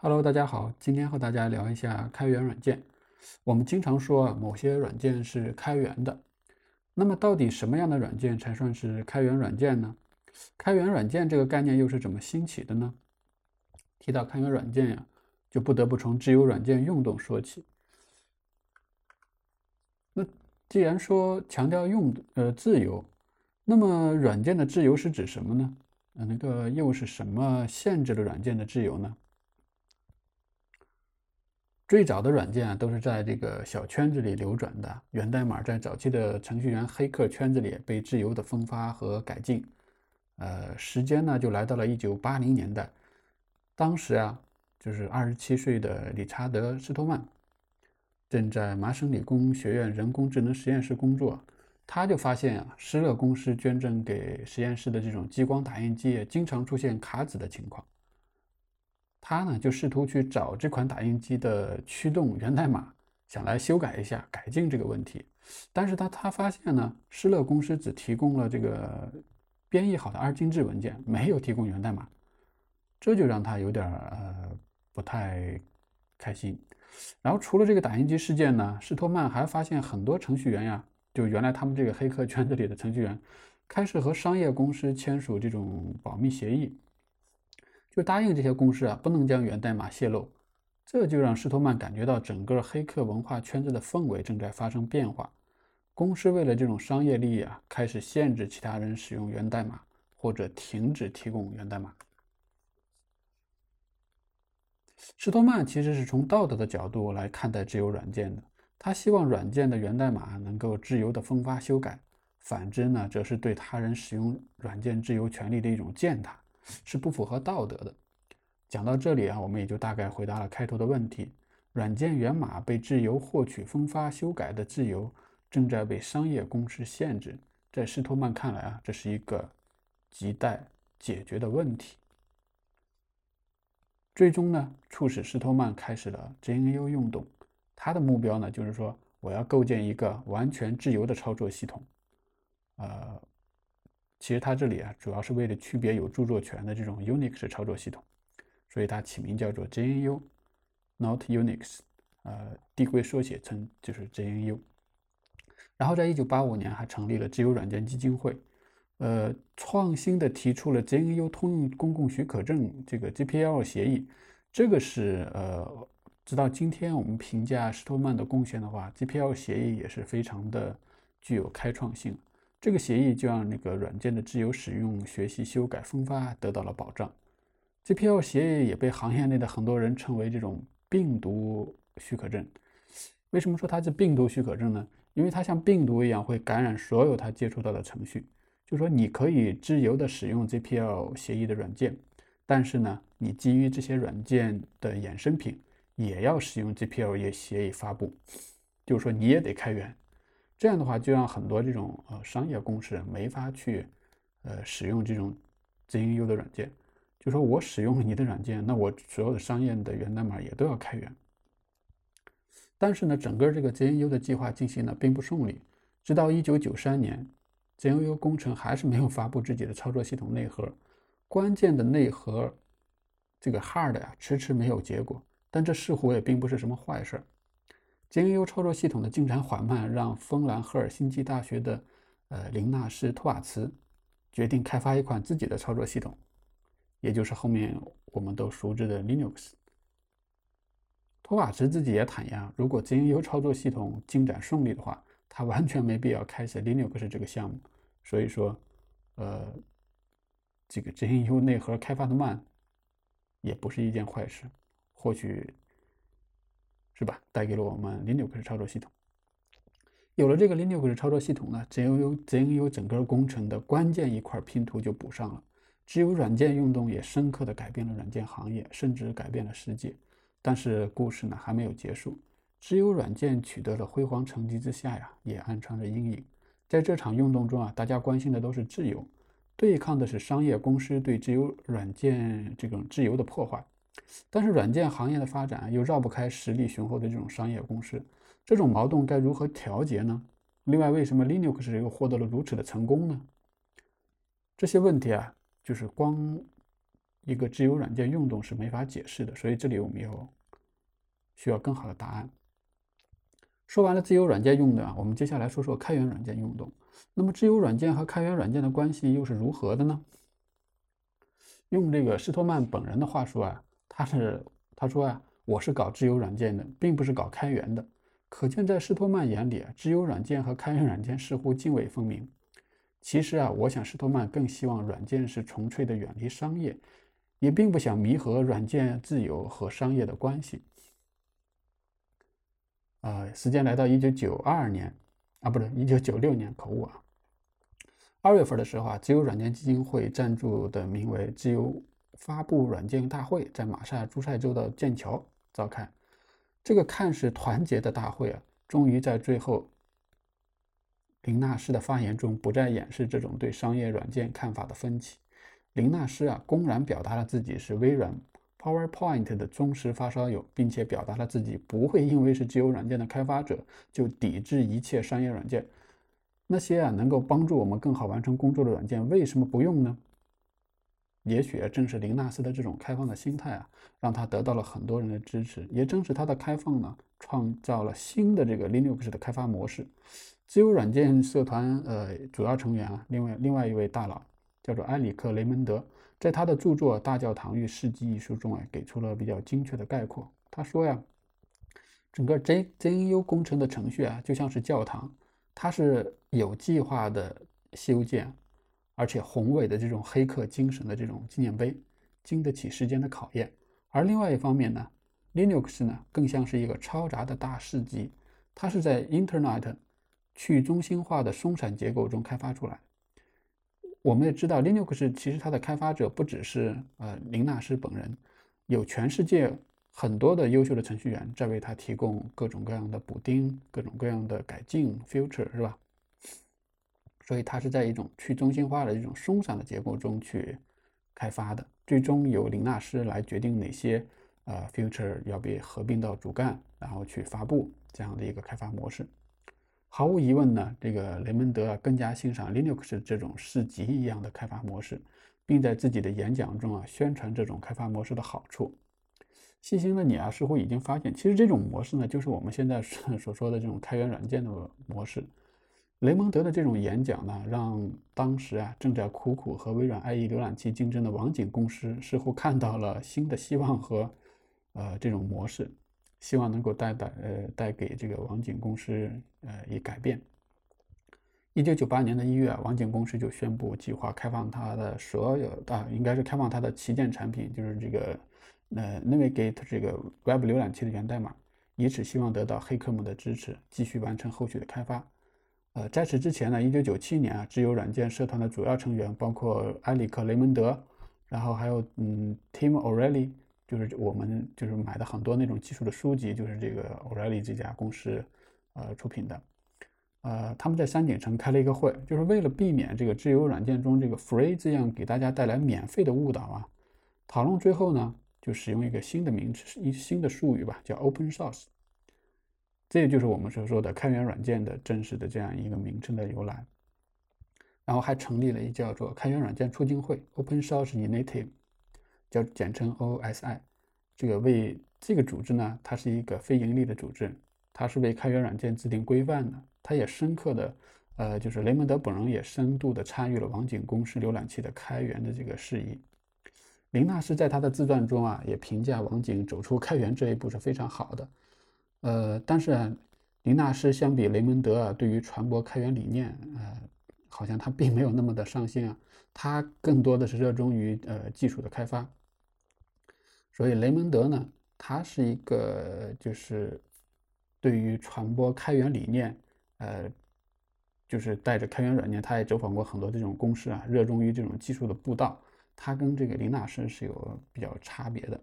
Hello，大家好，今天和大家聊一下开源软件。我们经常说某些软件是开源的，那么到底什么样的软件才算是开源软件呢？开源软件这个概念又是怎么兴起的呢？提到开源软件呀，就不得不从自由软件运动说起。那既然说强调用呃自由，那么软件的自由是指什么呢？呃，那个又是什么限制了软件的自由呢？最早的软件啊，都是在这个小圈子里流转的。源代码在早期的程序员黑客圈子里被自由的分发和改进。呃，时间呢就来到了一九八零年代。当时啊，就是二十七岁的理查德·斯托曼正在麻省理工学院人工智能实验室工作。他就发现啊，施乐公司捐赠给实验室的这种激光打印机经常出现卡纸的情况。他呢就试图去找这款打印机的驱动源代码，想来修改一下、改进这个问题。但是他他发现呢，施乐公司只提供了这个编译好的二进制文件，没有提供源代码，这就让他有点呃不太开心。然后除了这个打印机事件呢，施托曼还发现很多程序员呀，就原来他们这个黑客圈子里的程序员，开始和商业公司签署这种保密协议。就答应这些公司啊，不能将源代码泄露，这就让施托曼感觉到整个黑客文化圈子的氛围正在发生变化。公司为了这种商业利益啊，开始限制其他人使用源代码，或者停止提供源代码。施托曼其实是从道德的角度来看待自由软件的，他希望软件的源代码能够自由的分发修改，反之呢，则是对他人使用软件自由权利的一种践踏。是不符合道德的。讲到这里啊，我们也就大概回答了开头的问题：软件源码被自由获取、分发、修改的自由正在被商业公司限制。在施托曼看来啊，这是一个亟待解决的问题。最终呢，促使施托曼开始了 GNU 运动。他的目标呢，就是说我要构建一个完全自由的操作系统。呃。其实它这里啊，主要是为了区别有著作权的这种 Unix 操作系统，所以它起名叫做 GNU，Not Unix，呃，递归缩写称就是 GNU。然后在1985年还成立了自由软件基金会，呃，创新的提出了 GNU 通用公共许可证这个 GPL 协议，这个是呃，直到今天我们评价施托曼的贡献的话，GPL 协议也是非常的具有开创性。这个协议就让那个软件的自由使用、学习、修改、分发得到了保障。GPL 协议也被行业内的很多人称为这种病毒许可证。为什么说它是病毒许可证呢？因为它像病毒一样会感染所有它接触到的程序。就说你可以自由的使用 GPL 协议的软件，但是呢，你基于这些软件的衍生品也要使用 GPL 协议发布。就是说你也得开源。这样的话，就让很多这种呃商业公司没法去呃使用这种 GNU 的软件。就说我使用了你的软件，那我所有的商业的源代码也都要开源。但是呢，整个这个 GNU 的计划进行的并不顺利。直到1993年，GNU 工程还是没有发布自己的操作系统内核，关键的内核这个 hard 呀，迟迟没有结果。但这似乎也并不是什么坏事。GNU 操作系统的进展缓慢，让芬兰赫尔辛基大学的呃林纳斯托瓦茨决定开发一款自己的操作系统，也就是后面我们都熟知的 Linux。托瓦茨自己也坦言，如果 GNU 操作系统进展顺利的话，他完全没必要开始 Linux 这个项目。所以说，呃，这个 GNU 内核开发的慢，也不是一件坏事，或许。是吧？带给了我们 Linux 操作系统。有了这个 Linux 操作系统呢，GNU GNU 整个工程的关键一块拼图就补上了。自由软件运动也深刻地改变了软件行业，甚至改变了世界。但是故事呢还没有结束。自由软件取得了辉煌成绩之下呀，也暗藏着阴影。在这场运动中啊，大家关心的都是自由，对抗的是商业公司对自由软件这种自由的破坏。但是软件行业的发展又绕不开实力雄厚的这种商业公司，这种矛盾该如何调节呢？另外，为什么 Linux 又获得了如此的成功呢？这些问题啊，就是光一个自由软件运动是没法解释的，所以这里我们有需要更好的答案。说完了自由软件运动啊，我们接下来说说开源软件运动。那么自由软件和开源软件的关系又是如何的呢？用这个施托曼本人的话说啊，他是他说啊，我是搞自由软件的，并不是搞开源的。可见在施托曼眼里啊，自由软件和开源软件似乎泾渭分明。其实啊，我想施托曼更希望软件是纯粹的远离商业，也并不想弥合软件自由和商业的关系。呃，时间来到一九九二年，啊，不是一九九六年，口误啊。二月份的时候啊，自由软件基金会赞助的名为“自由发布软件大会”在马萨诸塞州的剑桥召开。这个看似团结的大会啊，终于在最后，林纳斯的发言中不再掩饰这种对商业软件看法的分歧。林纳斯啊，公然表达了自己是微软。PowerPoint 的忠实发烧友，并且表达了自己不会因为是自由软件的开发者就抵制一切商业软件。那些啊能够帮助我们更好完成工作的软件，为什么不用呢？也许正是林纳斯的这种开放的心态啊，让他得到了很多人的支持。也正是他的开放呢，创造了新的这个 Linux 的开发模式。自由软件社团呃主要成员啊，另外另外一位大佬叫做埃里克雷蒙德。在他的著作《大教堂与世纪》一书中啊，给出了比较精确的概括。他说呀，整个 J JNU 工程的程序啊，就像是教堂，它是有计划的修建，而且宏伟的这种黑客精神的这种纪念碑，经得起时间的考验。而另外一方面呢，Linux 呢，更像是一个嘈杂的大市集，它是在 Internet 去中心化的松散结构中开发出来。我们也知道，Linux 其实它的开发者不只是呃林纳斯本人，有全世界很多的优秀的程序员在为它提供各种各样的补丁、各种各样的改进 Future 是吧？所以它是在一种去中心化的一种松散的结构中去开发的，最终由林纳斯来决定哪些呃 future 要被合并到主干，然后去发布这样的一个开发模式。毫无疑问呢，这个雷蒙德啊更加欣赏 Linux 这种市集一样的开发模式，并在自己的演讲中啊宣传这种开发模式的好处。细心的你啊似乎已经发现，其实这种模式呢就是我们现在所说的这种开源软件的模式。雷蒙德的这种演讲呢，让当时啊正在苦苦和微软 IE 浏览器竞争的网景公司似乎看到了新的希望和呃这种模式。希望能够带带呃带给这个网景公司呃以改变。一九九八年的一月，网景公司就宣布计划开放它的所有啊，应该是开放它的旗舰产品，就是这个呃 Navigate 这个 Web 浏览器的源代码，以此希望得到黑客们的支持，继续完成后续的开发。呃，在此之前呢，一九九七年啊，自由软件社团的主要成员包括埃里克雷蒙德，然后还有嗯 Tim O'Reilly。就是我们就是买的很多那种技术的书籍，就是这个 O'Reilly 这家公司，呃出品的，呃他们在山顶城开了一个会，就是为了避免这个自由软件中这个 free 这样给大家带来免费的误导啊。讨论最后呢，就使用一个新的名词，一新的术语吧，叫 open source。这就是我们所说的开源软件的正式的这样一个名称的由来。然后还成立了一叫做开源软件促进会 （Open Source Initiative）。叫简称 OSI，这个为这个组织呢，它是一个非盈利的组织，它是为开源软件制定规范的。它也深刻的，呃，就是雷蒙德本人也深度的参与了网景公司浏览器的开源的这个事宜。林纳斯在他的自传中啊，也评价网景走出开源这一步是非常好的。呃，但是，林纳斯相比雷蒙德啊，对于传播开源理念，呃，好像他并没有那么的上心啊，他更多的是热衷于呃技术的开发。所以雷蒙德呢，他是一个就是对于传播开源理念，呃，就是带着开源软件，他也走访过很多这种公司啊，热衷于这种技术的布道。他跟这个林纳斯是有比较差别的。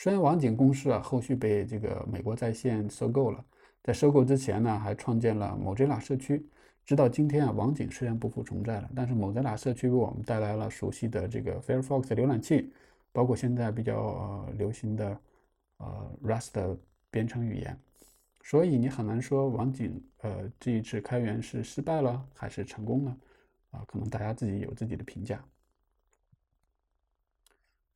虽然网景公司啊后续被这个美国在线收购了，在收购之前呢，还创建了 Mozilla 社区。直到今天啊，网景虽然不复存在了，但是 Mozilla 社区为我们带来了熟悉的这个 Firefox 浏览器。包括现在比较流行的呃 Rust 编程语言，所以你很难说网景呃这一次开源是失败了还是成功了啊？可能大家自己有自己的评价。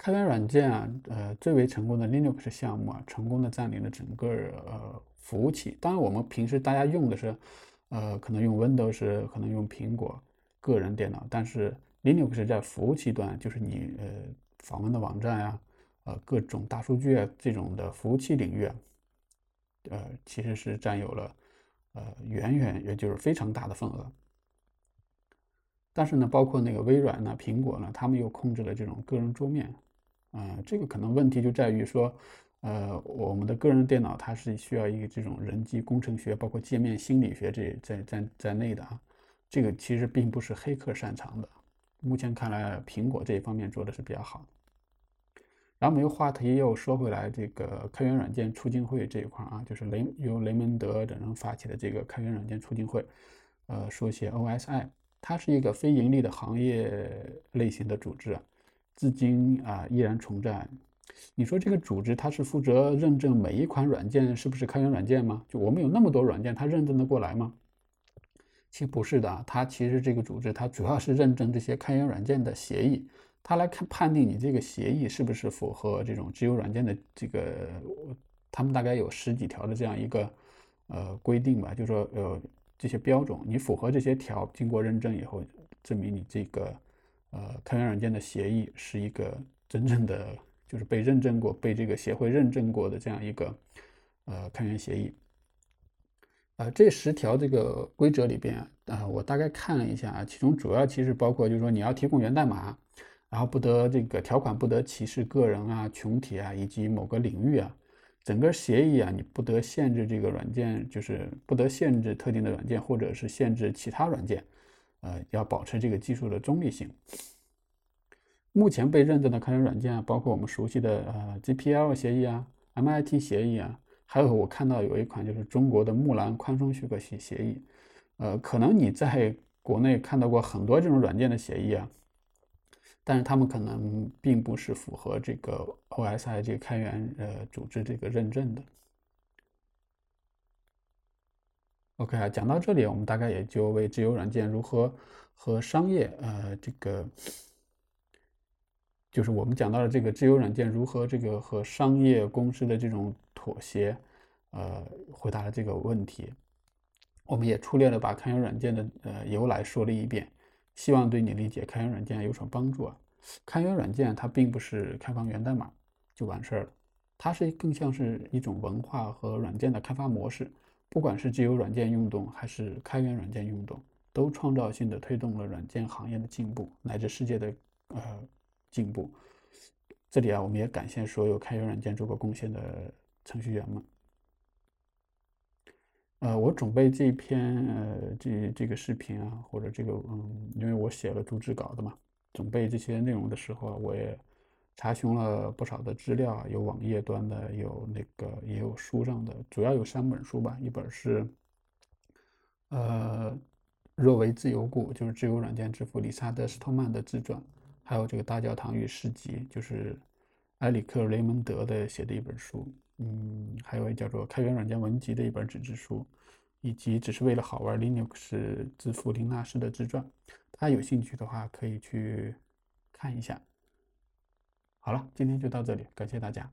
开源软件啊，呃，最为成功的 Linux 项目啊，成功的占领了整个呃服务器。当然，我们平时大家用的是，呃，可能用 Windows，可能用苹果个人电脑，但是 Linux 在服务器端，就是你呃访问的网站呀，呃，各种大数据啊这种的服务器领域啊，呃，其实是占有了呃远远也就是非常大的份额。但是呢，包括那个微软呢、苹果呢，他们又控制了这种个人桌面，啊，这个可能问题就在于说，呃，我们的个人电脑它是需要一个这种人机工程学，包括界面心理学这在在在内的啊，这个其实并不是黑客擅长的。目前看来，苹果这一方面做的是比较好。然后，我们又话题又说回来，这个开源软件促进会这一块啊，就是雷由雷蒙德等人发起的这个开源软件促进会，呃，缩写 OSI。它是一个非盈利的行业类型的组织，啊至今啊依然存在。你说这个组织它是负责认证每一款软件是不是开源软件吗？就我们有那么多软件，它认证得过来吗？其实不是的，它其实这个组织它主要是认证这些开源软件的协议，它来看判定你这个协议是不是符合这种自由软件的这个，他们大概有十几条的这样一个呃规定吧，就说呃。这些标准，你符合这些条，经过认证以后，证明你这个呃开源软件的协议是一个真正的，就是被认证过、被这个协会认证过的这样一个呃开源协议。呃，这十条这个规则里边啊，我大概看了一下啊，其中主要其实包括就是说你要提供源代码，然后不得这个条款不得歧视个人啊、群体啊以及某个领域啊。整个协议啊，你不得限制这个软件，就是不得限制特定的软件，或者是限制其他软件，呃，要保持这个技术的中立性。目前被认证的开源软件啊，包括我们熟悉的呃 GPL 协议啊、MIT 协议啊，还有我看到有一款就是中国的木兰宽松许可协协议，呃，可能你在国内看到过很多这种软件的协议啊。但是他们可能并不是符合这个 OSI 这个开源呃组织这个认证的。OK 啊，讲到这里，我们大概也就为自由软件如何和商业呃这个，就是我们讲到了这个自由软件如何这个和商业公司的这种妥协，呃，回答了这个问题。我们也粗略的把开源软件的呃由来说了一遍。希望对你理解开源软件有所帮助啊！开源软件它并不是开放源代码就完事儿了，它是更像是一种文化和软件的开发模式。不管是自由软件运动还是开源软件运动，都创造性的推动了软件行业的进步乃至世界的呃进步。这里啊，我们也感谢所有开源软件做过贡献的程序员们。呃，我准备这篇呃这这个视频啊，或者这个嗯，因为我写了主旨稿的嘛，准备这些内容的时候，我也查询了不少的资料，有网页端的，有那个也有书上的，主要有三本书吧，一本是呃若为自由故，就是自由软件之父理查德·斯托曼的自传，还有这个大教堂与市集，就是埃里克·雷蒙德的写的一本书。嗯，还有叫做《开源软件文集》的一本纸质书，以及只是为了好玩 Linux 之父林纳斯的自传。大家有兴趣的话，可以去看一下。好了，今天就到这里，感谢大家。